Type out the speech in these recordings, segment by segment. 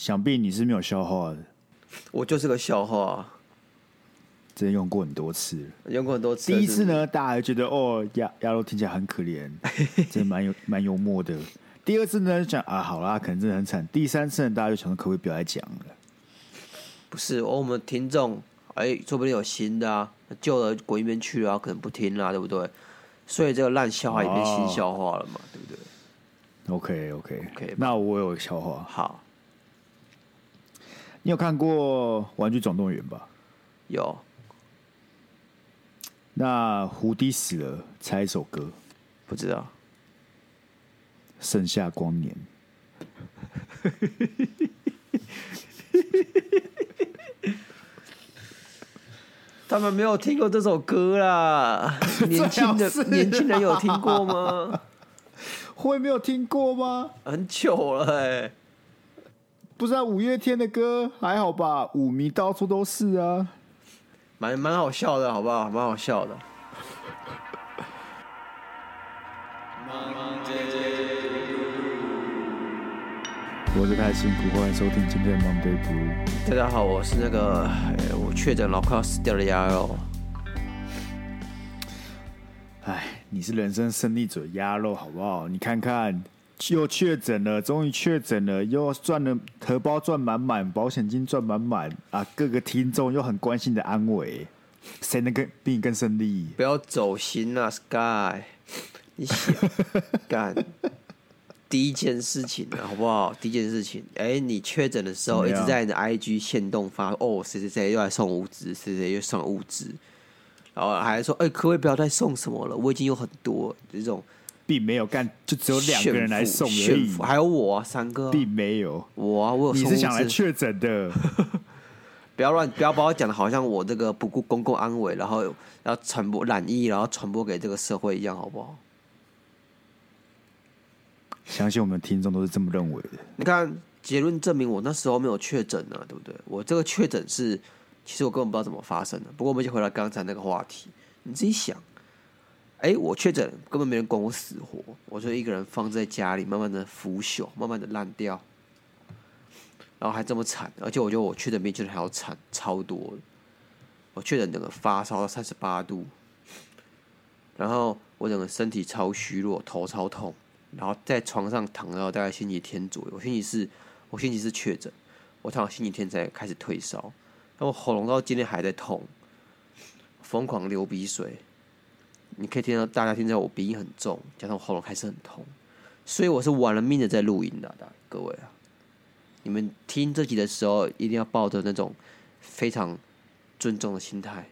想必你是没有消化的。我就是个笑话，真的用过很多次，用过很多次。第一次呢，大家还觉得哦，鸭鸭肉听起来很可怜，真的蛮有蛮幽默的。第二次呢，讲啊，好啦，可能真的很惨。第三次呢，大家就想说，可不可以不要再讲了？不是，我们听众哎，说不定有新的啊，旧的滚一边去啊，可能不听啦，对不对？所以这个烂笑话也变新笑话了嘛，哦、对不对？OK OK OK，那我有个笑话。好，你有看过《玩具总动员》吧？有。那胡迪死了，猜一首歌，不知道。盛夏光年，他们没有听过这首歌啦。年轻的年轻人有听过吗？会没有听过吗？很久了哎，不知道五月天的歌还好吧？舞迷到处都是啊，蛮蛮好笑的，好不好？蛮好笑的。我是太辛苦，欢迎收听今天的 Monday Blue。大家好，我是那个我确诊老快要死掉的鸭肉。哎，你是人生胜利者鸭肉，好不好？你看看，又确诊了，终于确诊了，又赚了荷包赚满满，保险金赚满满啊！各个听众又很关心的安慰，谁能更比你更胜利？不要走心啊，Sky，你想干？第一件事情啊，好不好？第一件事情，哎、欸，你确诊的时候一直在你的 IG 限动发，哦，谁谁谁又来送物资，谁谁又送物资，然后还说，哎、欸，可不可以不要再送什么了？我已经有很多这种，并没有干，就只有两个人来送而已，还有我、啊、三个，并没有我啊，我有。你是想来确诊的？不要乱，不要把我讲的好像我这个不顾公共安危，然后要传播染疫，然后传播给这个社会一样，好不好？相信我们听众都是这么认为的。你看，结论证明我那时候没有确诊呢，对不对？我这个确诊是，其实我根本不知道怎么发生的。不过我们就回到刚才那个话题，你自己想，哎，我确诊根本没人管我死活，我就一个人放在家里，慢慢的腐朽，慢慢的烂掉，然后还这么惨，而且我觉得我确诊比确诊还要惨超多。我确诊整个发烧到三十八度，然后我整个身体超虚弱，头超痛。然后在床上躺到大概星期天左右，我星期四，我星期四确诊，我躺到星期天才开始退烧，然后喉咙到今天还在痛，疯狂流鼻水，你可以听到大家听到我鼻音很重，加上我喉咙还是很痛，所以我是玩了命的在录音的，各位啊，你们听这集的时候一定要抱着那种非常尊重的心态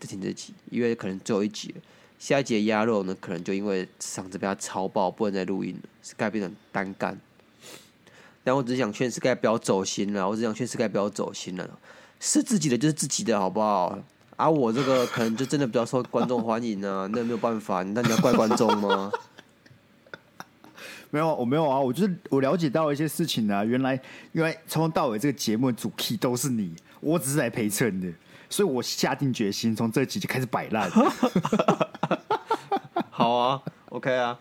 在听这集，因为可能最后一集了。下一集的鸭肉呢，可能就因为嗓子被他超爆，不能再录音了，Sky 变成单干。但我只想劝 Sky 不要走心了，我只想劝 Sky 不要走心了，是自己的就是自己的，好不好？啊，我这个可能就真的比较受观众欢迎啊，那没有办法，那你要怪观众吗？没有，我没有啊，我就是我了解到一些事情啊，原来原来从头到尾这个节目的主 key 都是你，我只是来陪衬的。所以我下定决心，从这集就开始摆烂。好啊，OK 啊，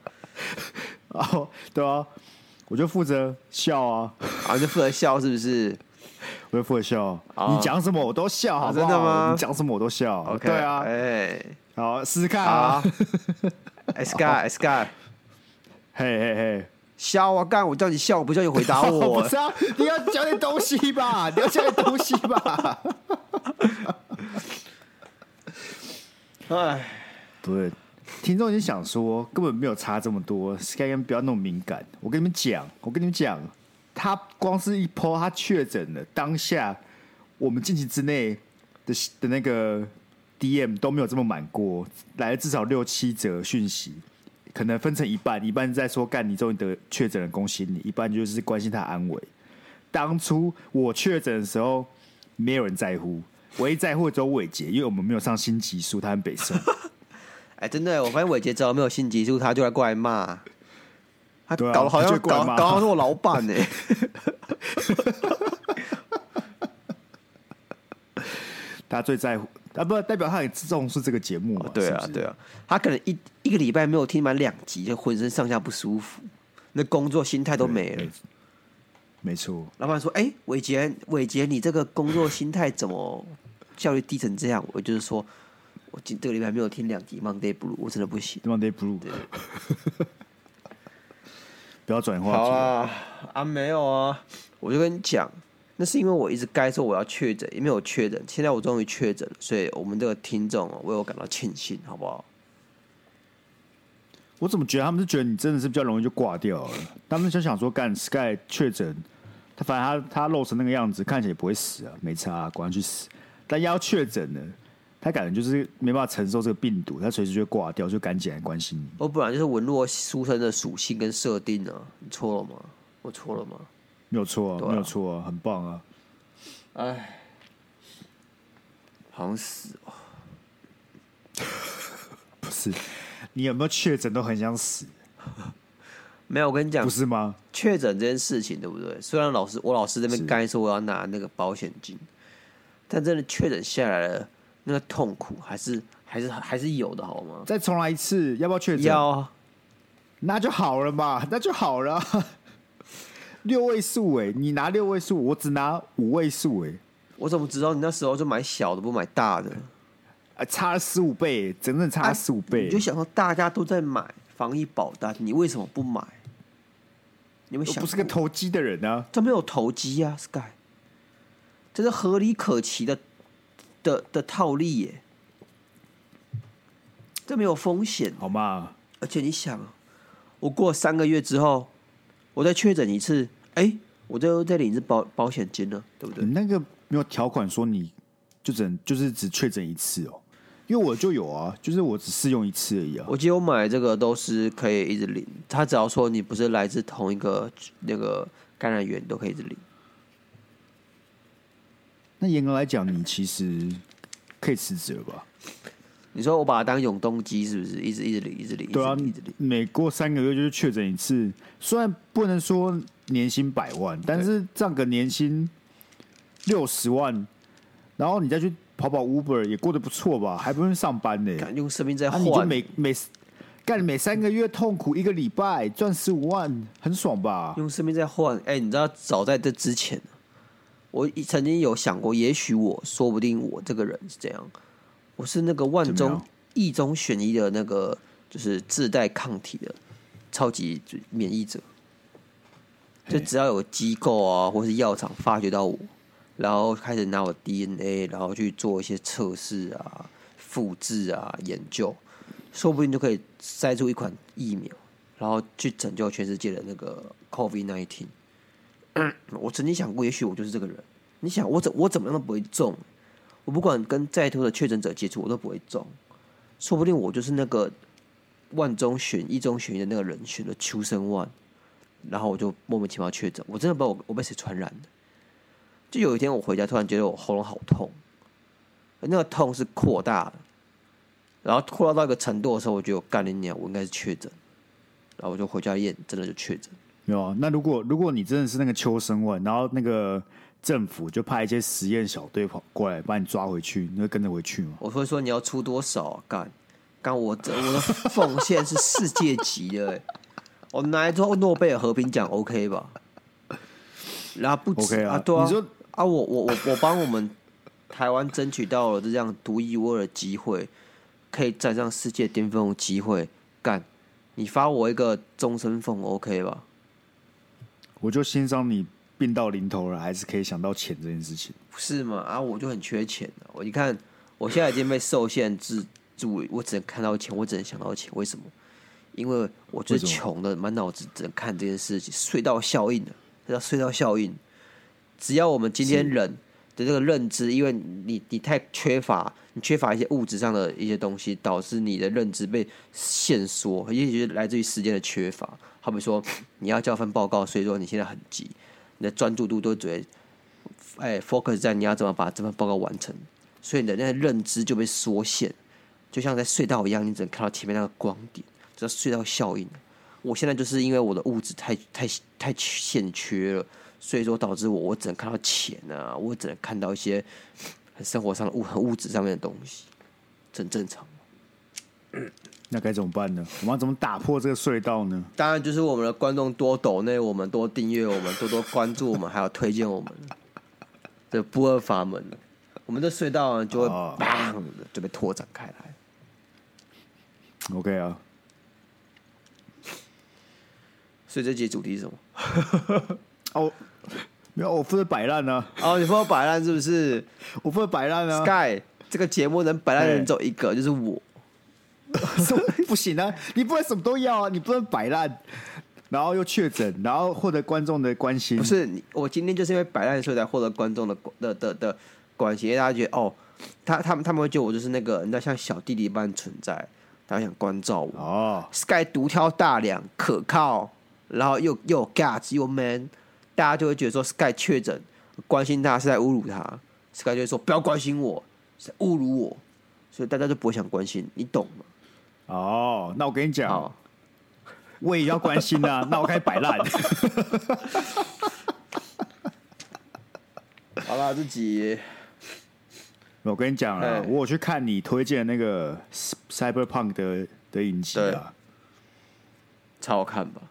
哦，对啊，我就负责笑啊，啊，就负责笑是不是？我就负责笑，你讲什么我都笑，好不好？真的吗？你讲什么我都笑，OK，对啊，哎，好，试试看啊，Sky，Sky，嘿嘿嘿。笑啊！干！我叫你笑，我不叫你回答我。我不是啊，你要讲点东西吧？你要讲点东西吧？哎，对，听众已经想说，根本没有差这么多。Sky 不要那么敏感。我跟你们讲，我跟你们讲，他光是一 po 他确诊了，当下我们近期之内的的那个 DM 都没有这么满过，来了至少六七则讯息。可能分成一半，一半在说干你终于得确诊了，恭喜你；一半就是关心他安危。当初我确诊的时候，没有人在乎，唯一在乎的只有伟杰，因为我们没有上新集数，他很北宋。哎，真的，我发现伟杰只要没有新集数，他就来过来骂，他搞得好像搞搞好像是我老板呢。他最在乎。啊，不代表他很重视这个节目嘛？对啊，对啊，他可能一一个礼拜没有听满两集，就浑身上下不舒服，那工作心态都没了。没错。老板说：“哎、欸，伟杰，伟杰，你这个工作心态怎么效率低成这样？”我就是说，我今这个礼拜没有听两集《Monday Blue》，我真的不行。Monday Blue，对不要转化。好啊，啊，没有啊，我就跟你讲，那是因为我一直该说我要确诊，也没有确诊，现在我终于确诊了，所以我们这个听众啊，为我感到庆幸，好不好？我怎么觉得他们是觉得你真的是比较容易就挂掉了？他们就想说，干 Sky 确诊，他反正他他露成那个样子，看起来也不会死啊，没差啊，管他去死。但要确诊了，他感觉就是没办法承受这个病毒，他随时就会挂掉，就赶紧来关心你。我本来就是文弱书生的属性跟设定啊，你错了吗？我错了吗？没有错啊，没有错啊，很棒啊！哎，好像死哦，不是。你有没有确诊都很想死？没有，我跟你讲，不是吗？确诊这件事情，对不对？虽然老师，我老师这边该说我要拿那个保险金，但真的确诊下来了，那个痛苦还是还是还是有的，好吗？再重来一次，要不要确诊？要，那就好了嘛，那就好了。六位数哎，你拿六位数，我只拿五位数哎，我怎么知道你那时候就买小的，不买大的？差了十五倍，整整差了十五倍。你就想说，大家都在买防疫保单，你为什么不买？你们想，不是个投机的人啊？这没有投机啊，Sky，这是合理可期的的的套利耶，这没有风险，好吗？而且你想，我过三个月之后，我再确诊一次，哎，我就再领一次保保险金了，对不对？你那个没有条款说你就只能就是只确诊一次哦。因为我就有啊，就是我只试用一次而已啊。我记得我买这个都是可以一直领，他只要说你不是来自同一个那个感染源，都可以一直领。那严格来讲，你其实可以辞职了吧？你说我把它当永动机，是不是？一直一直领，一直领。对啊，一直领。每过三个月就是确诊一次，虽然不能说年薪百万，但是这样个年薪六十万，然后你再去。跑跑 Uber 也过得不错吧？还不用上班呢、欸。用生命在换，你就每每干每三个月痛苦一个礼拜赚十五万，很爽吧？用生命在换。哎、欸，你知道早在这之前，我曾经有想过，也许我说不定我这个人是这样，我是那个万中一中选一的那个，就是自带抗体的超级免疫者。就只要有机构啊，或是药厂发掘到我。然后开始拿我 DNA，然后去做一些测试啊、复制啊、研究，说不定就可以筛出一款疫苗，然后去拯救全世界的那个 COVID-19。我曾经想过，也许我就是这个人。你想，我怎我怎么样都不会中，我不管跟再多的确诊者接触，我都不会中。说不定我就是那个万中选一中选一的那个人选的秋生万，然后我就莫名其妙确诊。我真的不知道我我被谁传染的。就有一天我回家，突然觉得我喉咙好痛，那个痛是扩大的，然后扩大到一个程度的时候，我觉得我干了一我应该是确诊，然后我就回家验，真的就确诊。有啊，那如果如果你真的是那个秋生万，然后那个政府就派一些实验小队跑过来把你抓回去，你会跟着回去吗？我会说你要出多少啊？干，干我这我的奉献是世界级的，欸，我拿来之后诺贝尔和平奖 OK 吧？然后不止啊，对啊。你说啊，我我我我帮我们台湾争取到了这样独一无二的机会，可以站上世界巅峰的机会，干！你发我一个终身俸，OK 吧？我就欣赏你病到临头了，还是可以想到钱这件事情，不是吗？啊，我就很缺钱的。我你看，我现在已经被受限制住，我只能看到钱，我只能想到钱。为什么？因为我最穷的，满脑子只能看这件事情，隧道效应的，这叫隧道效应。只要我们今天人的这个认知，因为你你太缺乏，你缺乏一些物质上的一些东西，导致你的认知被限缩，也许是来自于时间的缺乏。好比说，你要交份报告，所以说你现在很急，你的专注度都只会哎 focus 在你要怎么把这份报告完成，所以你的那个认知就被缩限，就像在隧道一样，你只能看到前面那个光点，这隧道效应。我现在就是因为我的物质太太太欠缺了。所以说导致我，我只能看到钱啊，我只能看到一些生活上的物、很物质上面的东西，很正常。那该怎么办呢？我们要怎么打破这个隧道呢？当然就是我们的观众多抖内，我们多订阅，我们多多关注我们，还有推荐我们的不二法门，我们的隧道呢就会砰的就被拓展开来。OK 啊，所以这集主题是什么？哦，没有，我负责摆烂呢。哦，你负责摆烂是不是？我负责摆烂啊。Sky，这个节目能摆烂的人只有一个，就是我。不行啊！你不能什么都要啊！你不能摆烂，然后又确诊，然后获得观众的关心。不是，我今天就是因为摆烂，所以才获得观众的的的的关心。大家觉得哦，他他们他们会觉得我就是那个，人家像小弟弟一般存在，大家想关照我。哦，Sky 独挑大梁，可靠，然后又又 guts 又 man，大家就会觉得说 Sky 确诊，关心他是在侮辱他。Sky 就会说不要关心我，是在侮辱我，所以大家就不会想关心，你懂吗？哦，那我跟你讲，我也要关心啊。那我开始摆烂。好了，自己。我跟你讲了，我有去看你推荐的那个 Cyberpunk 的的影集啊，超好看吧？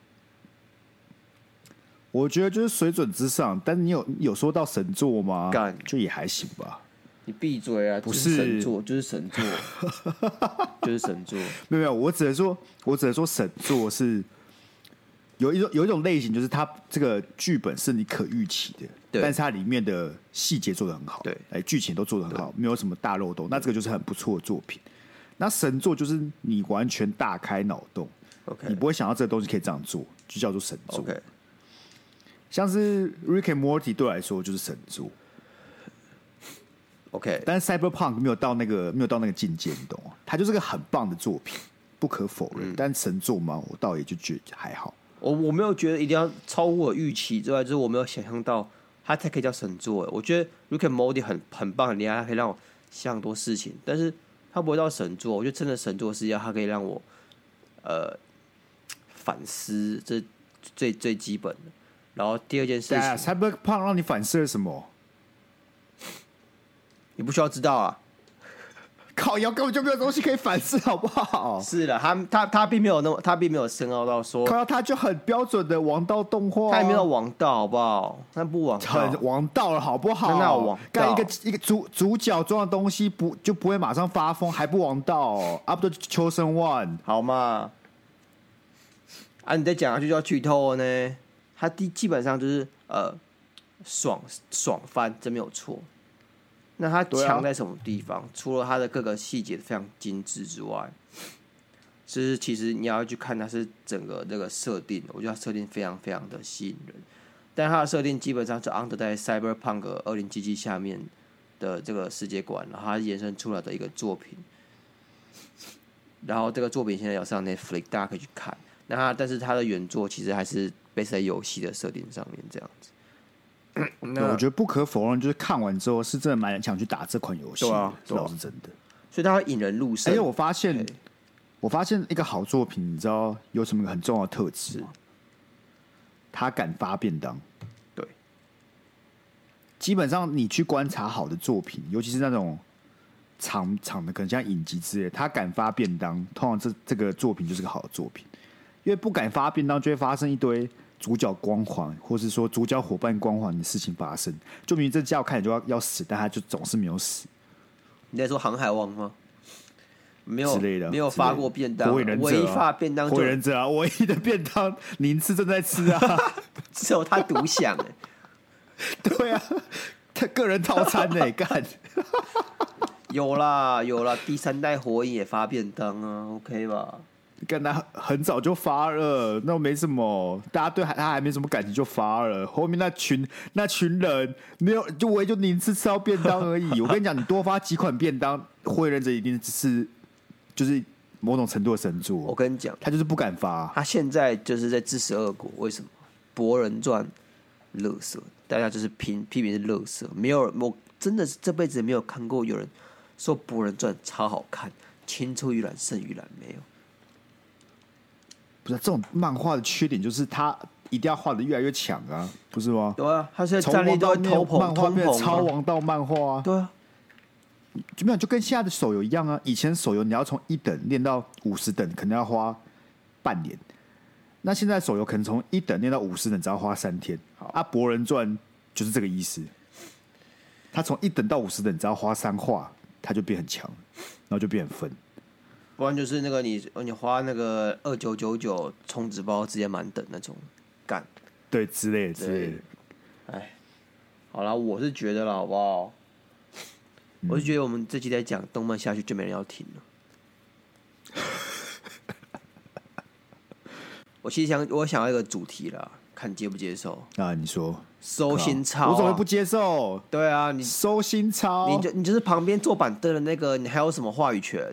我觉得就是水准之上，但是你有有说到神作吗？干，就也还行吧。你闭嘴啊！不是神作，就是神作，就是神作。没有没有，我只能说，我只能说神作是有一种有一种类型，就是它这个剧本是你可预期的，对但是它里面的细节做的很好，对，哎，剧情都做的很好，没有什么大漏洞，那这个就是很不错的作品。那神作就是你完全大开脑洞，OK，你不会想到这个东西可以这样做，就叫做神作。OK，像是 Rick and Morty 对我来说就是神作。OK，但是 Cyberpunk 没有到那个没有到那个境界，你懂吗？它就是个很棒的作品，不可否认。嗯、但神作嘛，我倒也就觉得还好。我我没有觉得一定要超乎我预期之外，就是我没有想象到它才可以叫神作。我觉得 Rick and Morty 很很棒很厉害，它可以让我想很多事情，但是它不会到神作。我觉得真的神作是要它可以让我呃反思，这最最基本的。然后第二件事情，Cyberpunk 让你反思了什么？你不需要知道啊！烤窑根本就没有东西可以反思，好不好？是的，他他他并没有那么，他并没有深奥到说，靠，他就很标准的王道动画，他也没有王道，好不好？那不王道，很王道了，好不好？那王干一个一个主主角装的东西不就不会马上发疯，还不王道？Up to chosen one，好吗？啊，你再讲下去就要剧透呢。他第基本上就是呃，爽爽翻，真没有错。那它强在什么地方？啊、除了它的各个细节非常精致之外，就是其实你要去看它是整个这个设定，我觉得它设定非常非常的吸引人。但它的设定基本上是 under 在 Cyberpunk 二零七七下面的这个世界观，然后它延伸出来的一个作品。然后这个作品现在有上 Netflix，大家可以去看。那它但是它的原作其实还是 base 在游戏的设定上面这样子。那我觉得不可否认，就是看完之后是真的蛮想去打这款游戏，对啊，这倒是真的。所以它会引人入胜。而且我发现，我发现一个好作品，你知道有什么很重要的特质吗？他敢发便当。对，基本上你去观察好的作品，尤其是那种长长的，可能像影集之类，他敢发便当，通常这这个作品就是个好的作品。因为不敢发便当，就会发生一堆。主角光环，或是说主角伙伴光环的事情发生，就明明这家伙看着就要要死，但他就总是没有死。你在说航海王吗？没有之类的，没有发过便当，唯一发便当，火影忍者啊，唯一的便当，您吃正在吃啊，只有他独享哎。对啊，他个人套餐呢？干。有啦有啦，第三代火影也发便当啊，OK 吧？跟他很早就发了，那没什么，大家对他还没什么感情就发了。后面那群那群人没有，就我也就你吃吃到便当而已。我跟你讲，你多发几款便当，火影忍者一定是就是某种程度的神作。我跟你讲，他就是不敢发。他现在就是在自食恶果。为什么？博人传，乐色，大家就是评批评是乐色。没有人，我真的是这辈子没有看过有人说博人传超好看，青出于蓝胜于蓝，没有。不是这种漫画的缺点，就是它一定要画的越来越强啊，不是吗？对啊，它现在战力都会偷捧，偷捧，超王道漫画啊。对啊，就没有就跟现在的手游一样啊。以前手游你要从一等练到五十等，可能要花半年。那现在手游可能从一等练到五十等，只要花三天。好啊，博人传就是这个意思。他从一等到五十等，只要花三话，他就变很强，然后就变很分。不然就是那个你你花那个二九九九充值包直接满等那种干，对之类的之类的。哎，好了，我是觉得了，好不好？嗯、我是觉得我们这期在讲动漫下去就没人要听了。我其实想我想要一个主题了，看接不接受啊？你说收心操、啊，我怎么不接受？对啊，你收心操，你就你就是旁边坐板凳的那个，你还有什么话语权？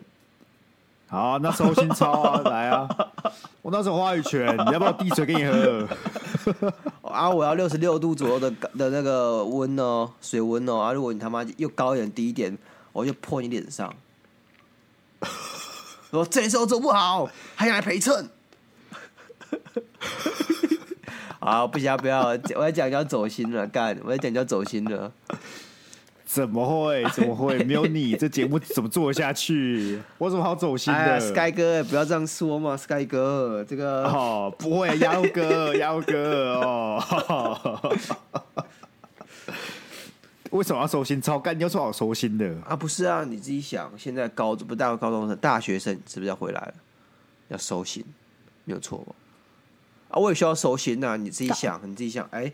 好，那收心操啊，来啊！我那时候话语权，你要不要递水给你喝？啊，我要六十六度左右的的那个温哦，水温哦。啊，如果你他妈又高一点低一点，我就泼你脸上。说这时候做不好，还想来陪衬？啊，不行，不要！我要讲叫走心了，干！我要讲叫走心了。怎么会？怎么会？没有你，这节目怎么做下去？我怎么好走心的？哎，Sky 哥，不要这样说嘛，Sky 哥，这个哦，不会，妖哥，妖哥哦。为什么要收心超？干，你有什么好收心的啊？不是啊，你自己想，现在高不大高中生、大学生是不是要回来了？要收心，没有错吧？啊，我也需要收心呐、啊。你自己想，你自己想，哎，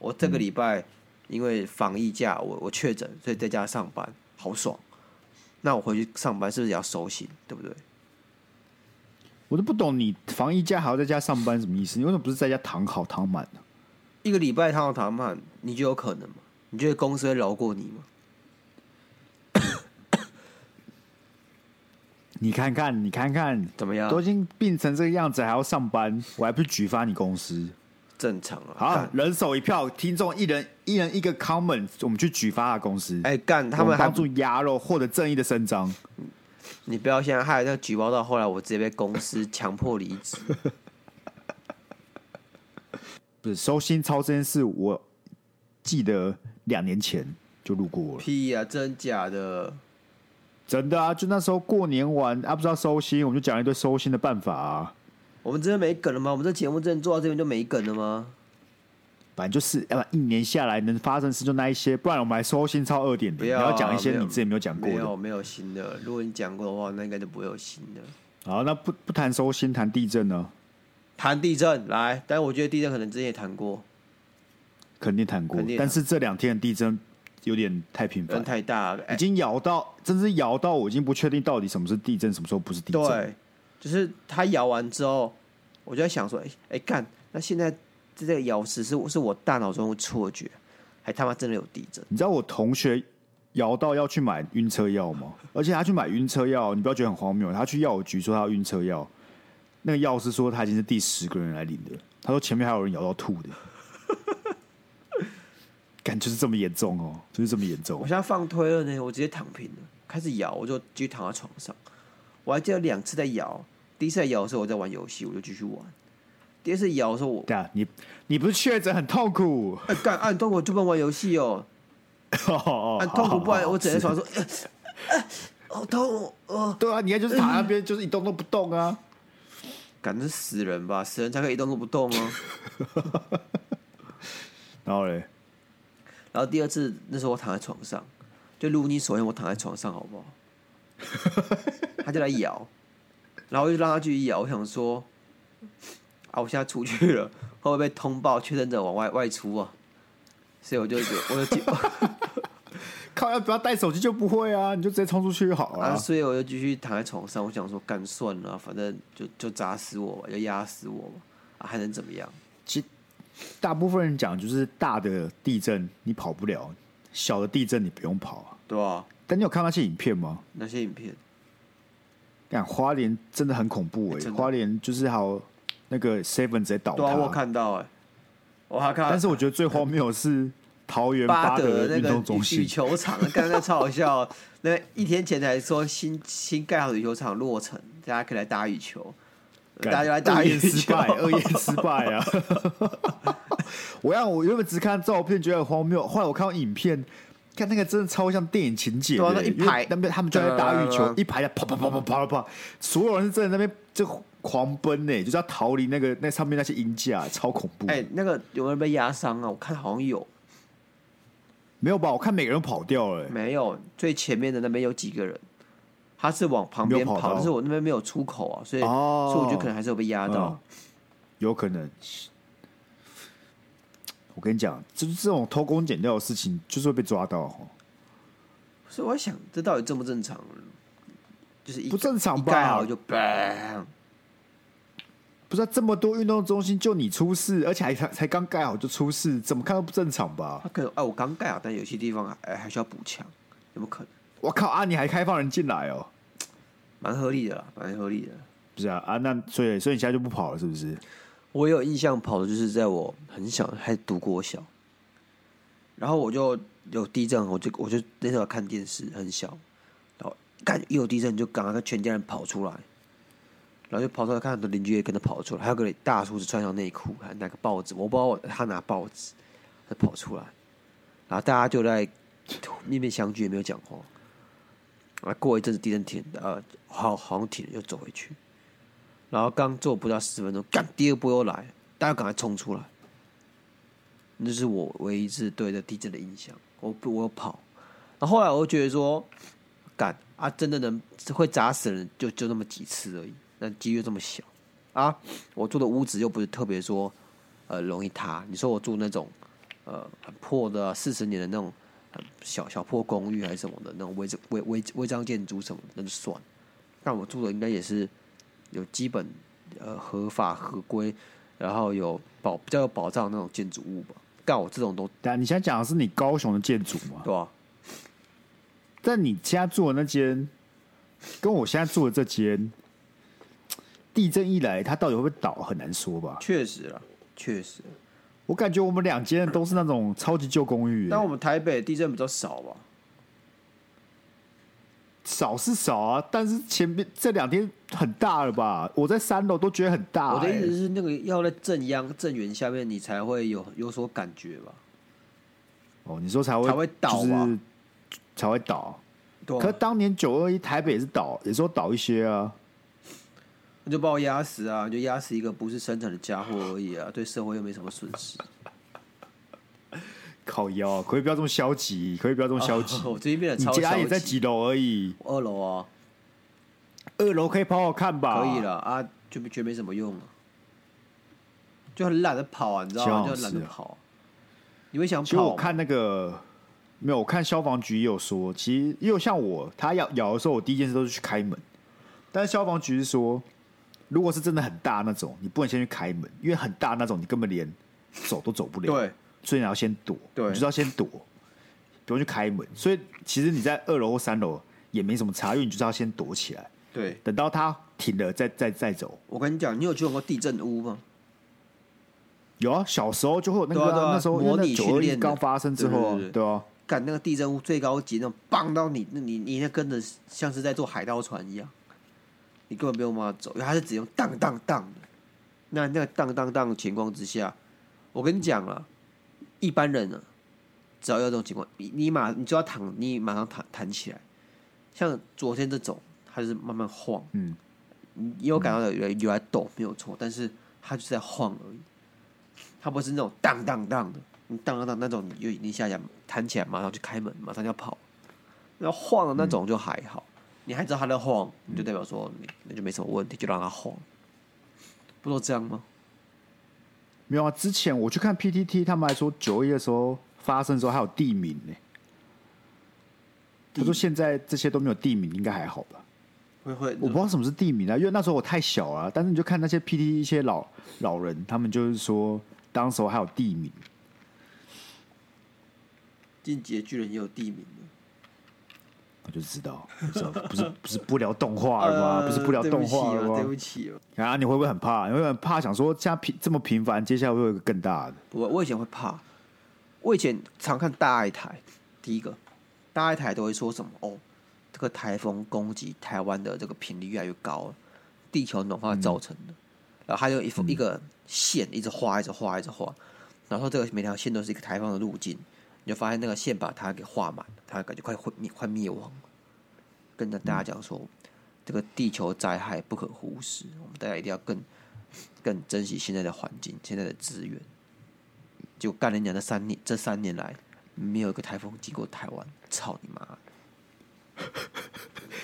我这个礼拜。嗯因为防疫假，我我确诊，所以在家上班，好爽。那我回去上班是不是也要收心，对不对？我都不懂，你防疫假还要在家上班什么意思？你为什么不是在家躺好躺满呢？一个礼拜躺好躺满，你就有可能吗？你觉得公司会饶过你吗？你看看，你看看，怎么样？都已经病成这个样子，还要上班，我还不举发你公司？正常啊，好，人手一票，听众一人一人一个 comment，我们去举发他公司。哎，干，他们帮助鸭肉获得正义的伸张。你不要现在害那个举报到后来，我直接被公司强迫离职。不是收心操这件事，我记得两年前就路过了。屁呀、啊，真假的？真的啊！就那时候过年完啊，不知道收心，我们就讲一堆收心的办法啊。我们真的没梗了吗？我们这节目真的做到这边就没梗了吗？反正就是，要不一年下来能发生事就那一些，不然我们还收新超二点零。你要讲一些你之前没有讲过的。没有，没有新的。如果你讲过的话，那应该就不会有新的。好，那不不谈收心，谈地震呢？谈地震来，但是我觉得地震可能之前也谈过，肯定谈过。但是这两天的地震有点太频繁，太大了，已经摇到，真是摇到我已经不确定到底什么是地震，什么时候不是地震。对。就是他摇完之后，我就在想说，哎、欸、哎，干，那现在这个摇是是是我大脑中的错觉，还他妈真的有地震？你知道我同学摇到要去买晕车药吗？而且他去买晕车药，你不要觉得很荒谬，他去药局说他要晕车药，那个药师说他已经是第十个人来领的，他说前面还有人摇到吐的，感就是这么严重哦，就是这么严重。我现在放推了呢，我直接躺平了，开始摇，我就继续躺在床上。我还记得两次在摇，第一次在摇的时候我在玩游戏，我就继续玩。第二次咬的时候我，对啊，你你不是确诊很痛苦？哎、干，按、啊、痛苦就不能玩游戏哦。哦按、啊、痛苦不然我只能床说，好、痛哦。对啊，你看就是躺那边，就是一动都不动啊。感觉是死人吧？死人才可以一动都不动啊。然后嘞，然后第二次那时候我躺在床上，就如你所愿，我躺在床上好不好？他就来摇，然后我就让他继续摇。我想说，啊，我现在出去了，会不会被通报确诊者往外外出啊？所以我就 我就 靠，要不要带手机就不会啊，你就直接冲出去就好了。啊，所以我就继续躺在床上。我想说，干算了，反正就就砸死我吧，就压死我吧，啊，还能怎么样？其实大部分人讲就是大的地震你跑不了，小的地震你不用跑啊，对啊。但你有看那些影片吗？那些影片？看花莲真的很恐怖哎、欸！花莲就是好那个 seven 直接倒塌，我看到哎、欸，我还看。但是我觉得最荒谬的是桃园八德运动中心羽球场，刚才超好笑。那一天前才说新新盖好的羽球场落成，大家可以来打羽球，大家就来打羽球，失败，二演失败啊！我让我原本只看照片觉得很荒谬，后来我看到影片。看那个真的超像电影情节，对啊，那一排那边他们就在打羽球，嗯一排在跑跑跑跑跑跑，所有人是真的那边就狂奔呢，就是要逃离那个那上面那些鹰架，超恐怖。哎、那个有人被压伤啊？我看好像有，没有吧？我看每个人都跑掉了、欸，没有？最前面的那边有几个人，他是往旁边跑，跑但是我那边没有出口啊，所以、哦所以我觉得可能还是有被压到。嗯有可能。我跟你讲，就是这种偷工减料的事情，就是会被抓到哦，所以我在想，这到底正不正常？就是一不正常吧好？就 bang，不是、啊、这么多运动中心就你出事，而且还才才刚盖好就出事，怎么看都不正常吧他？可能哎，我刚盖好，但有些地方还哎还需要补强，有没有可能？我靠啊！你还开放人进来哦？蛮合理的啦，蛮合理的。不是啊啊！那所以所以你现在就不跑了是不是？我有印象跑的就是在我很小还读国小，然后我就有地震，我就我就那时候看电视很小，然后干一有地震就赶快跟全家人跑出来，然后就跑出来看很多邻居也跟着跑出来，还有个大叔子穿上内裤还拿个报纸，我不知道他拿报纸，他跑出来，然后大家就在面面相觑，也没有讲话。啊，过一阵子地震停，呃，好好像停了，又走回去。然后刚做不到十分钟，干第二波又来，大家赶快冲出来。那是我唯一一次对这地震的印象。我我跑，然后后来我就觉得说，干啊，真的能会砸死人就就那么几次而已，那几率这么小啊。我住的屋子又不是特别说呃容易塌。你说我住那种呃很破的四十年的那种小小破公寓还是什么的那种违违违违章建筑什么的那就算，但我住的应该也是。有基本呃合法合规，然后有保比较有保障的那种建筑物吧。干我这种都但你现在讲的是你高雄的建筑嘛？对啊，但你现在住的那间，跟我现在住的这间，地震一来，它到底会不会倒，很难说吧？确实啦，确实。我感觉我们两间都是那种超级旧公寓、欸，但我们台北地震比较少吧？少是少啊，但是前面这两天很大了吧？我在三楼都觉得很大、欸。我的意思是，那个要在正央正源下面，你才会有有所感觉吧？哦，你说才会才会倒吧就是才会倒。对啊可是当年九二一台北也是倒，也是倒一些啊。那就把我压死啊！就压死一个不是生产的家伙而已啊，对社会又没什么损失。靠腰、啊，可以不要这么消极，可以不要这么消极。哦 我最近变得你超消极。家也在几楼而已，二楼啊，二楼可以跑跑看吧？可以了啊，就觉得没什么用啊，就很懒得跑啊，你知道吗？就很懒得跑。你会想其实？我看那个没有，我看消防局也有说，其实因为像我，他咬咬的时候，我第一件事都是去开门。但是消防局是说，如果是真的很大那种，你不能先去开门，因为很大那种你根本连走都走不了。对，所以你要先躲，对你就是要先躲，不用去开门。所以其实你在二楼或三楼也没什么差，因为你就是要先躲起来，对，等到它停了再再再走。我跟你讲，你有去过地震屋吗？有啊，小时候就会有那个那时候模拟训练刚发生之后啊，对对对对啊，干那个地震屋最高级那种，棒到你，那你你那跟着像是在坐海盗船一样，你根本不用办法走，因为它是只用当当当的。那那个当当当的情况之下，我跟你讲了，一般人呢，只要有这种情况，你你马你就要躺，你马上弹弹起来。像昨天这种，它就是慢慢晃，嗯，你有感到有有有在抖，没有错，但是它就是在晃而已，它不是那种荡荡荡的，你荡荡荡那种，你就你下下弹起来，马上就开门，马上就要跑。那晃的那种就还好，你还知道它在晃，你就代表说你那就没什么问题，就让它晃，不都这样吗？没有啊。之前我去看 PTT，他们还说九二一的时候发生的时候还有地名呢、他说现在这些都没有地名，应该还好吧？会会，我不知道什么是地名啊，因为那时候我太小了。但是你就看那些 PTT 一些老老人，他们就是说，当时候还有地名。进击的巨人也有地名的我就知道，我知道不是不是不聊动画了吗？不是不聊动画了吗对不？起哦。啊，你会不会很怕？你会不会很怕？想说这样频这么频繁，接下来会有一个更大的？我我以前会怕，我以前常看大爱台，第一个大爱台都会说什么哦，这个台风攻击台湾的这个频率越来越高了，地球暖化造成的。然后还有一幅、一个线一直画，一直画，一直画，然后这个每条线都是一个台风的路径，就发现那个线把它给画满，它感觉快毁灭快灭亡了。跟着大家讲说，这个地球灾害不可忽视，我们大家一定要更更珍惜现在的环境、现在的资源。就干了你讲这三年，这三年来没有一个台风经过台湾，操你妈！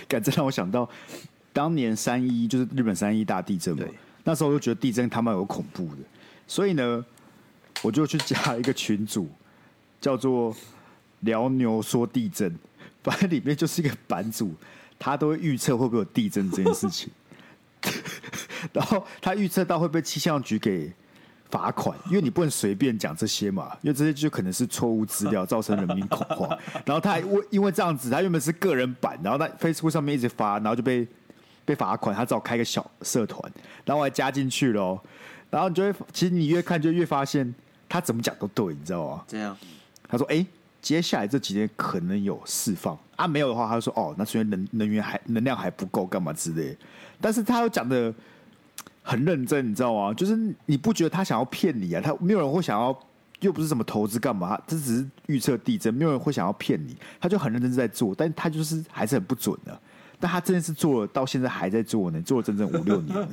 感这让我想到当年三一就是日本三一大地震嘛，那时候我就觉得地震他妈有恐怖的，所以呢，我就去加一个群组，叫做聊牛说地震。反正里面就是一个版主，他都会预测会不会有地震这件事情，然后他预测到会被气象局给罚款，因为你不能随便讲这些嘛，因为这些就可能是错误资料，造成人民恐慌。然后他还为因为这样子，他原本是个人版，然后在 Facebook 上面一直发，然后就被被罚款，他只好开个小社团，然后我还加进去了，然后你就会，其实你越看就越发现他怎么讲都对，你知道吗？这样，他说：“哎、欸。”接下来这几天可能有释放啊，没有的话，他就说哦，那所以能能源还能量还不够，干嘛之类。但是他又讲的 很认真，你知道吗？就是你不觉得他想要骗你啊？他没有人会想要，又不是什么投资干嘛，这只是预测地震，没有人会想要骗你。他就很认真在做，但他就是还是很不准的。但他真的是做了，到现在还在做呢，做了整整五六年了，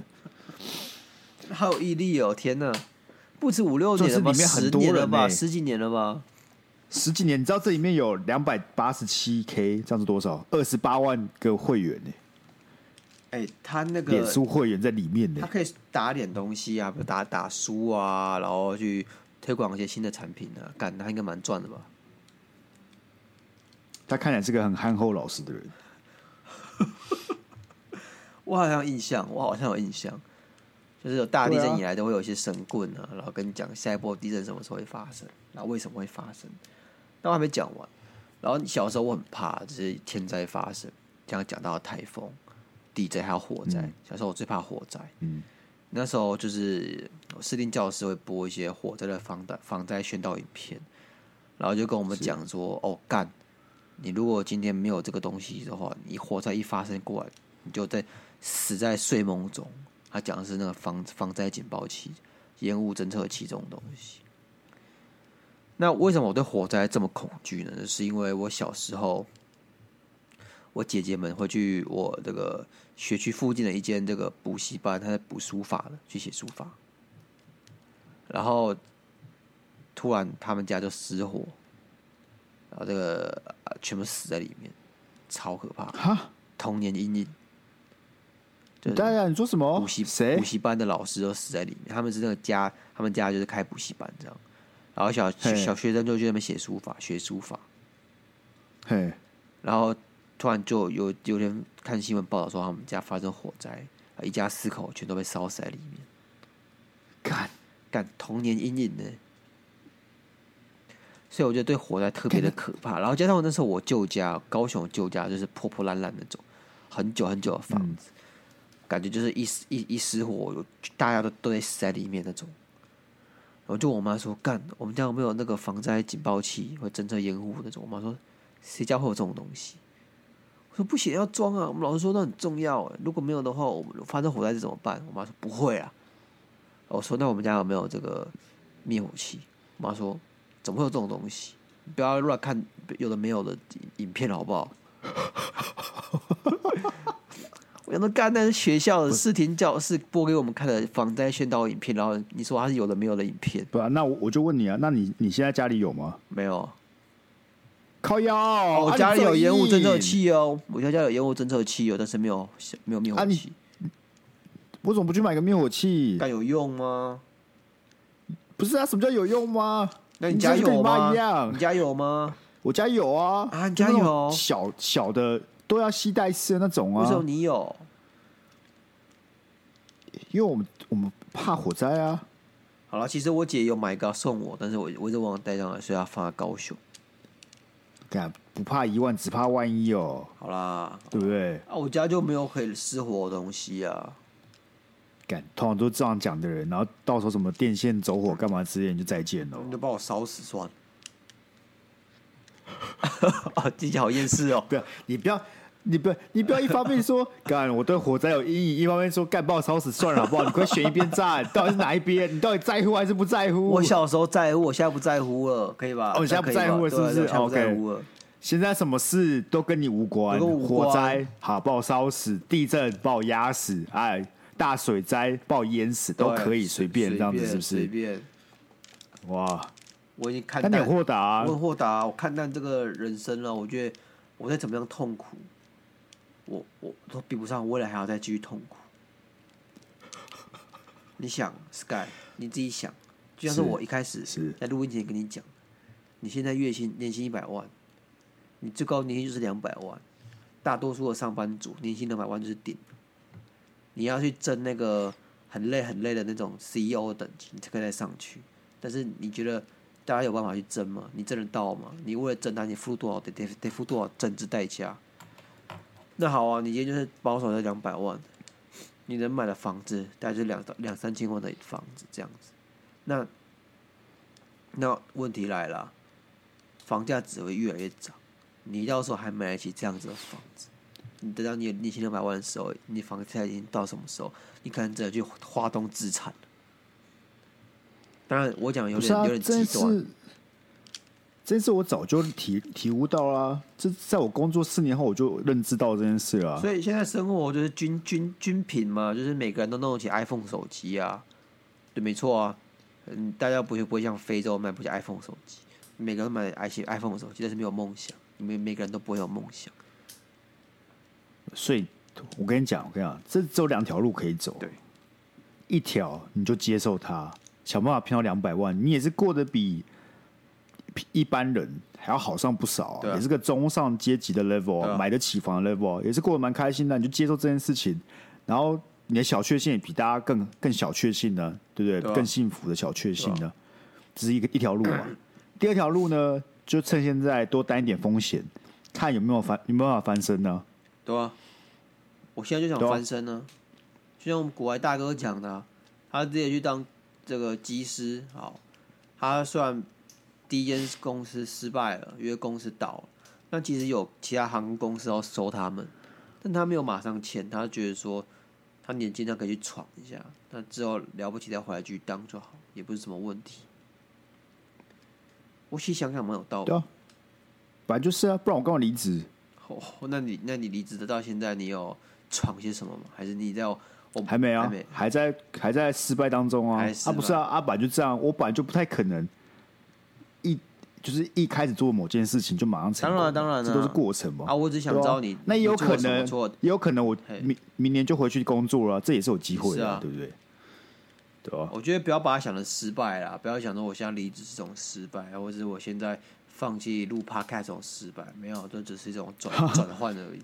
好有毅力哦！天哪，不止五六年了吧，里面很多人了吧，十几年了吧。十几年，你知道这里面有两百八十七 K，这样是多少？二十八万个会员呢？哎，他那个脸书会员在里面呢，他可以打点东西啊，比如打打书啊，然后去推广一些新的产品啊，干他应该蛮赚的吧？他看起来是个很憨厚老实的人。我好像印象，我好像有印象，就是有大地震以来都会有一些神棍啊，然后跟你讲下一波地震什么时候会发生，然后为什么会发生。那我还没讲完，然后小时候我很怕，就是天灾发生，这样讲到台风、地震还有火灾。嗯、小时候我最怕火灾，嗯，那时候就是视听教室会播一些火灾的防灾防灾宣导影片，然后就跟我们讲说：“哦，干，你如果今天没有这个东西的话，你火灾一发生过来，你就在死在睡梦中。”他讲的是那个防防灾警报器、烟雾侦测器这种东西。那为什么我对火灾这么恐惧呢？是因为我小时候，我姐姐们会去我这个学区附近的一间这个补习班，她在补书法的，去写书法。然后突然他们家就失火，然后这个全部死在里面，超可怕！哈，童年阴影。对呀，你说什么？补习谁？补习班的老师都死在里面。他们是那个家，他们家就是开补习班这样。然后小小学生就去那边写书法，学书法。嘿，然后突然就有有人看新闻报道说他们家发生火灾，一家四口全都被烧死在里面。干干童年阴影呢？所以我觉得对火灾特别的可怕。然后加上我那时候我舅家高雄舅家就是破破烂烂那种，很久很久的房子，嗯、感觉就是一一一失火，大家都都得死在里面那种。然后就我妈说干，我们家有没有那个防灾警报器或侦测烟雾那种？我妈说谁家会有这种东西？我说不行，要装啊！我们老师说那很重要，如果没有的话，我们发生火灾怎么办？我妈说不会啊。我说那我们家有没有这个灭火器？我妈说怎么会有这种东西？不要乱看有的没有的影片好不好？我那刚才学校的视听教室播给我们看的防灾宣导影片，然后你说它是有的没有的影片，不啊？那我我就问你啊，那你你现在家里有吗？没有，靠腰、哦，我家里有烟雾侦测器哦，我家家有烟雾侦测器哦，但是没有没有灭火器。啊、我怎么不去买个灭火器？该有用吗？不是啊，什么叫有用吗？那你家有吗？你家有吗？我家有啊，啊，你家有小小的。都要吸带式的那种啊？为什么你有？因为我们我们怕火灾啊。好了，其实我姐有买一个送我，但是我我一直忘了带上来，所以要放在高雄。干，不怕一万，只怕万一哦。好啦，对不对？啊，我家就没有可以失火的东西啊。干，通常都这样讲的人，然后到时候什么电线走火干嘛之类，你就再见了。你就把我烧死算了。啊，听起来好厌世哦！不要，你不要，你不，你不要一方面说干我对火灾有阴影，一方面说干爆烧死算了好不好？你快选一边站，到底是哪一边？你到底在乎还是不在乎？我小时候在乎，我现在不在乎了，可以吧？哦，你现在不在乎了，是不是？OK。现在什么事都跟你无关，无关火灾好把我烧死，地震把我压死，哎，大水灾把我淹死都可以随便这样子，是不是？随便。哇，我已经看淡，但你豁达啊，我很豁达啊，我看淡这个人生了。我觉得我再怎么样痛苦，我我都比不上未来还要再继续痛苦。你想，Sky，你自己想，就像是我一开始在录音前跟你讲，你现在月薪年薪一百万。你最高年薪就是两百万，大多数的上班族年薪两百万就是顶。你要去争那个很累很累的那种 CEO 的等级，你才可以再上去。但是你觉得大家有办法去争吗？你争得到吗？你为了争他，你付多少得得得付多少政治代价？那好啊，你今天就是保守在两百万，你能买的房子大概就两两三千万的房子这样子。那那问题来了，房价只会越来越涨。你到时候还买得起这样子的房子？你等到你有年薪两百万的时候，你房价已经到什么时候？你可能只能去花东资产。当然，我讲有点、啊、有点极端。这件事我早就体体悟到啊，这在我工作四年后我就认知到这件事了。所以现在生活就是均均均品嘛，就是每个人都弄得起 iPhone 手机啊，对，没错啊。嗯，大家不会不会像非洲买不起 iPhone 手机，每个人买 iPhone 手机，但是没有梦想。每每个人都不会有梦想，所以我跟你讲，我跟你讲，这只有两条路可以走。对，一条你就接受它，想办法骗到两百万，你也是过得比一般人还要好上不少，啊，也是个中上阶级的 level，啊，买得起房的 level，也是过得蛮开心的。你就接受这件事情，然后你的小确幸也比大家更更小确幸呢，对不对？对，更幸福的小确幸呢，只是一个一条路嘛。第二条路呢？就趁现在多担一点风险，看有没有翻有没有办法翻身呢？对啊，我现在就想翻身呢。就像我们国外大哥讲的，他直接去当这个机师。好，他虽然第一间公司失败了，因为公司倒了，那其实有其他航空公司要收他们，但他没有马上签，他觉得说他年轻，他可以去闯一下，那之后了不起再回来继续当就好，也不是什么问题。我细想想，蛮有道理。对啊，本来就是啊，不然我干嘛离职？哦，那你那你离职的到现在，你有闯些什么吗？还是你在我？还没啊，还在还在失败当中啊。啊，不是啊，阿板就这样，我本来就不太可能一就是一开始做某件事情就马上成功。当然当然，这都是过程嘛。啊，我只想知道你，那也有可能，也有可能我明明年就回去工作了，这也是有机会的，对不对？对啊，我觉得不要把它想的失败啦，不要想说我现在离职是种失败，或者是我现在放弃录 Podcast 这种失败，没有，这只是一种转 转换而已。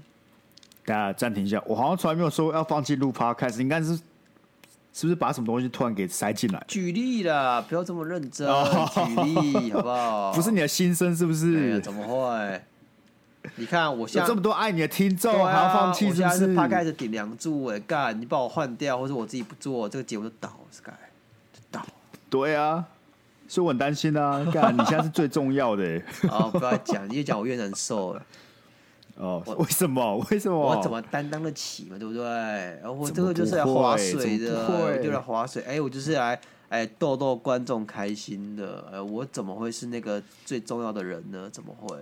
大家暂停一下，我好像从来没有说要放弃录 Podcast，应该是是不是把什么东西突然给塞进来？举例啦，不要这么认真，举例好不好？不是你的心声是不是？哎、怎么会？你看我现在这么多爱你的听众，还要放弃？是不是？我现在是 Podcast 顶梁柱哎，干你把我换掉，或者我自己不做这个节目就倒，Sky 就倒。对啊，所以我很担心啊！干，你现在是最重要的。哦，不要讲，你越讲我越难受了。哦，为什么？为什么？我怎么担当得起嘛？对不对？然后我这个就是来划水的，我就来划水。哎，我就是来哎逗逗观众开心的。哎，我怎么会是那个最重要的人呢？怎么会？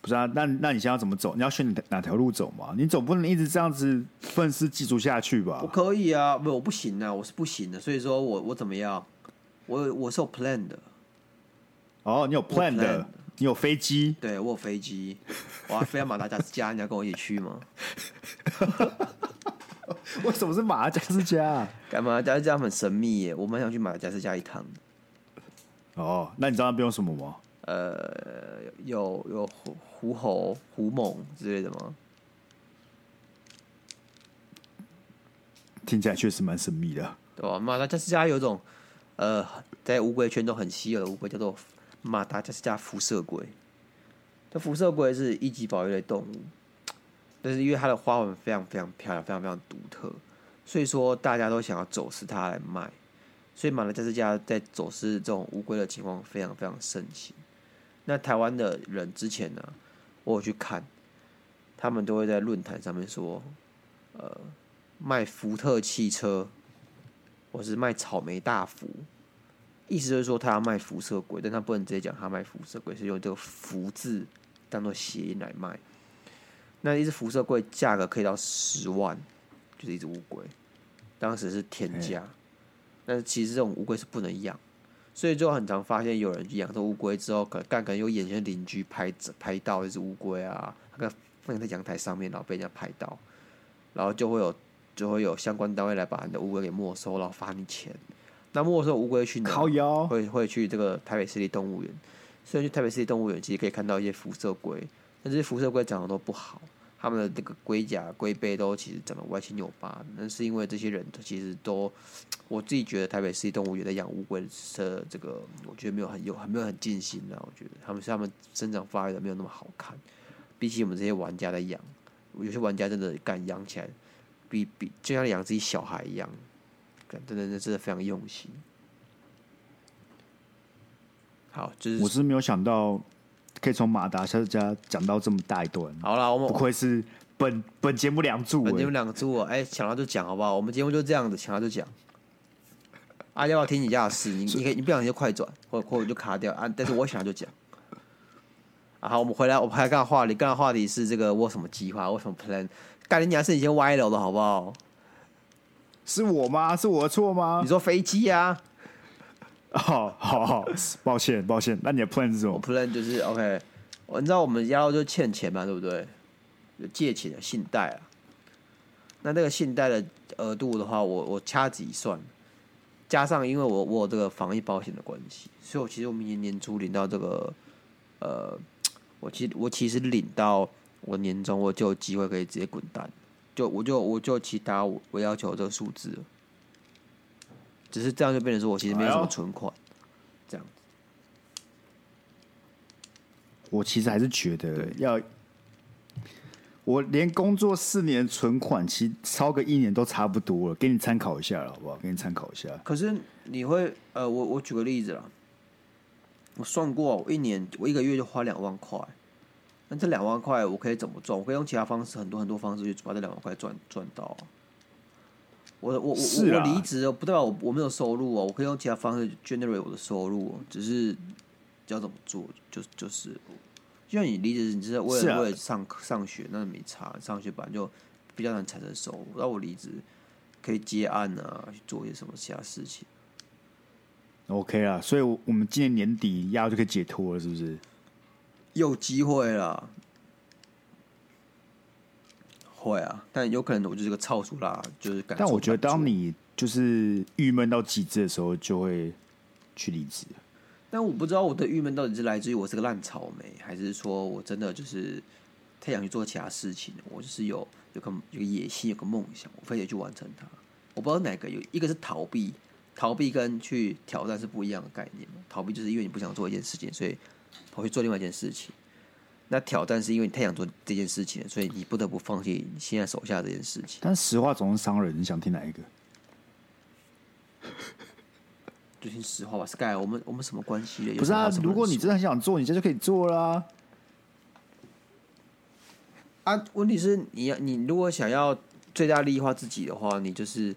不是啊，那那你现在要怎么走？你要选哪条路走嘛？你总不能一直这样子愤世嫉俗下去吧？我可以啊，不，我不行啊，我是不行的。所以说我我怎么样？我我是有 plan 的。哦，你有 plan 的，你有飞机？对，我有飞机。我要飞到马达加斯加，你要跟我一起去吗？为什么是马达加斯加？干嘛？马达加斯加很神秘耶，我蛮想去马达加斯加一趟。哦，那你知道那边有什么吗？呃，有有狐狐猴、狐猛之类的吗？听起来确实蛮神秘的，对吧？马达加斯加有一种呃，在乌龟圈中很稀有的乌龟，叫做马达加斯加辐射龟。这辐射龟是一级保育类动物，但是因为它的花纹非常非常漂亮，非常非常独特，所以说大家都想要走私它来卖。所以马达加斯加在走私这种乌龟的情况非常非常盛行。那台湾的人之前呢，我有去看，他们都会在论坛上面说，呃，卖福特汽车，或是卖草莓大福，意思就是说他要卖辐射龟，但他不能直接讲他卖辐射龟，是用这个“福”字当做谐音来卖。那一只辐射龟价格可以到十万，就是一只乌龟，当时是天价。但是其实这种乌龟是不能养，所以就很常发现有人养这乌龟之后，可能干可能有眼前邻居拍拍到一只乌龟啊，那个放在阳台上面，然后被人家拍到，然后就会有就会有相关单位来把你的乌龟给没收，然后罚你钱。那没收乌龟去哪？靠腰会会去这个台北市立动物园，虽然去台北市立动物园其实可以看到一些辐射龟，但这些辐射龟长得都不好。他们的这个龟甲、龟背都其实长得歪七扭八，那是因为这些人其实都，我自己觉得台北市立动物园在养乌龟的这个，我觉得没有很有，很没有很尽心啊。我觉得他们是他们生长发育的没有那么好看，比起我们这些玩家在养，有些玩家真的敢养起来，比比就像养自己小孩一样，真的真的非常用心。好，就是我是没有想到。可以从马达小家讲到这么大一段，好了，我们不愧是本本节目梁祝，本节目梁祝哎，想到就讲好不好？我们节目就这样子，想到就讲。啊，要不要听你家的事？你你可以，你不想就快转，或或者就卡掉啊。但是我想就讲。啊，好，我们回来，我们还刚刚话题，刚刚话题是这个我什么计划，我什么 plan？干你娘是你先歪楼的好不好？是我吗？是我的错吗？你说飞机啊？好好好，抱歉抱歉。那你的 plan 是什么？我 plan 就是 OK。你知道我们押后就欠钱嘛，对不对？有借钱的信贷啊。那那个信贷的额度的话，我我掐指一算，加上因为我我有这个防疫保险的关系，所以我其实我明年年初领到这个，呃，我其实我其实领到我年终我就有机会可以直接滚蛋，就我就我就其他我我要求这个数字了。只是这样就变成说，我其实没有什么存款，这样子。我其实还是觉得要，我连工作四年存款，其实超个一年都差不多了。给你参考一下了，好不好？给你参考一下。可是你会呃，我我举个例子啦，我算过，我一年我一个月就花两万块，那这两万块我可以怎么赚？我可以用其他方式，很多很多方式去把这两万块赚赚到。我我我我离职不代表我我没有收入哦，我可以用其他方式 generate 我的收入，只是要怎么做，就就是，就像你离职，你是为了为了上上学，那没差，上学本来就比较难产生收入。那我离职可以接案啊，去做一些什么其他事情。OK 啊，所以我们今年年底压就可以解脱了，是不是？有机会啦。会啊，但有可能我就是个超速啦，就是感。但我觉得，当你就是郁闷到极致的时候，就会去离职。但我不知道我的郁闷到底是来自于我是个烂草莓，还是说我真的就是太想去做其他事情。我就是有有个有个野心，有个梦想，我非得去完成它。我不知道哪个有一个是逃避，逃避跟去挑战是不一样的概念。逃避就是因为你不想做一件事情，所以跑去做另外一件事情。那挑战是因为你太想做这件事情了，所以你不得不放弃你现在手下这件事情。但实话总是伤人，你想听哪一个？就听实话吧，Sky，我们我们什么关系？不是啊，如果你真的很想做，你这就可以做啦。啊，问题是你要你如果想要最大利益化自己的话，你就是。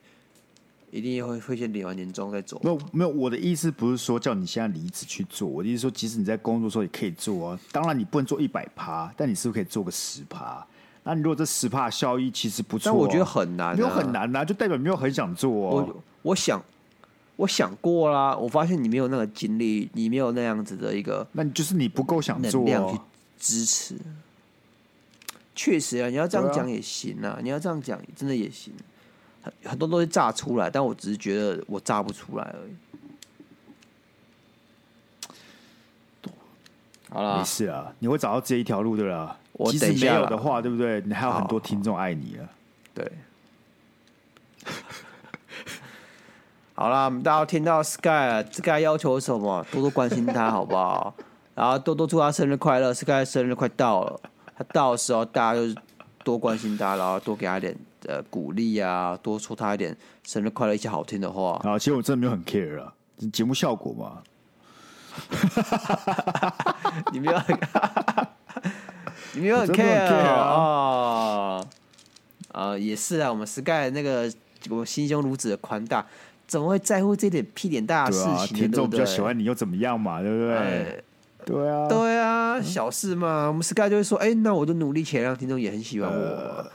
一定会会先领完年终再走。没有没有，我的意思不是说叫你现在离职去做，我的意思说，即使你在工作的时候也可以做啊。当然你不能做一百趴，但你是不是可以做个十趴？那你如果这十趴效益其实不错，但我觉得很难，没有很难呐，就代表没有很想做。我我想我想过啦，我发现你没有那个精力，你没有那样子的一个，那你就是你不够想做，量去支持。确实啊，你要这样讲也行啊，你要这样讲真的也行。很很多东西炸出来，但我只是觉得我炸不出来而已。好了，没事啊，你会找到这一条路的啦。我即使没有的话，对不对？你还有很多听众爱你啊。对。好了，我们大家听到 Sky，Sky 要求什么？多多关心他，好不好？然后多多祝他生日快乐。Sky 生日快到了，他到的时候大家就多关心他，然后多给他点。呃，鼓励啊，多说他一点生日快乐一些好听的话啊。其实我真的没有很 care 啊，节目效果嘛。你没有很，你没有很 care 啊也是啊，我们 Sky 那个我心胸如此的宽大，怎么会在乎这点屁点大的事情呢？听众比较喜欢你又怎么样嘛？对不对？哎对啊，对啊，小事嘛。我们 Sky 就会说，哎，那我就努力起来，让听众也很喜欢我，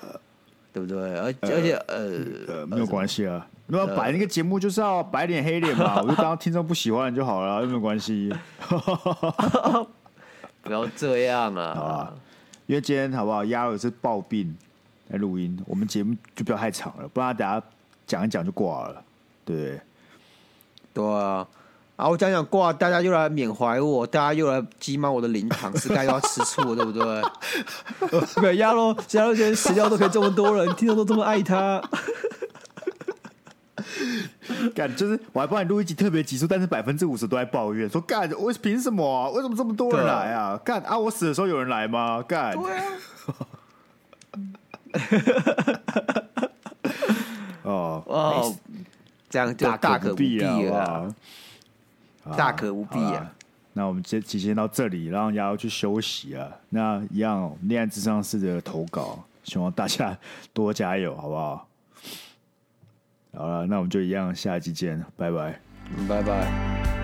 对不对？而而且呃呃，没有关系啊。那么摆那个节目就是要白脸黑脸嘛，我就当听众不喜欢就好了，有没有关系？不要这样 好啊吧！因为今天好不好？鸭儿是暴病来录音，我们节目就不要太长了，不然等下讲一讲就挂了，对不对？对啊，啊，我讲讲挂，大家又来缅怀我，大家又来激骂我的灵堂，Sky 又要吃醋了，对不对？没鸭肉，鸭肉今天死掉都可以这么多人，听众都这么爱他。干就是我还帮你录一集特别集数，但是百分之五十都在抱怨，说干我凭什么啊？为什么这么多人来啊？干啊！我死的时候有人来吗？干对啊，哦哦，这样就大可不必了大可不必啊。那我们先提前到这里，让丫丫去休息啊。那一样恋爱咨商式的投稿，希望大家多加油，好不好？好了，那我们就一样，下一集见，拜拜。嗯拜拜。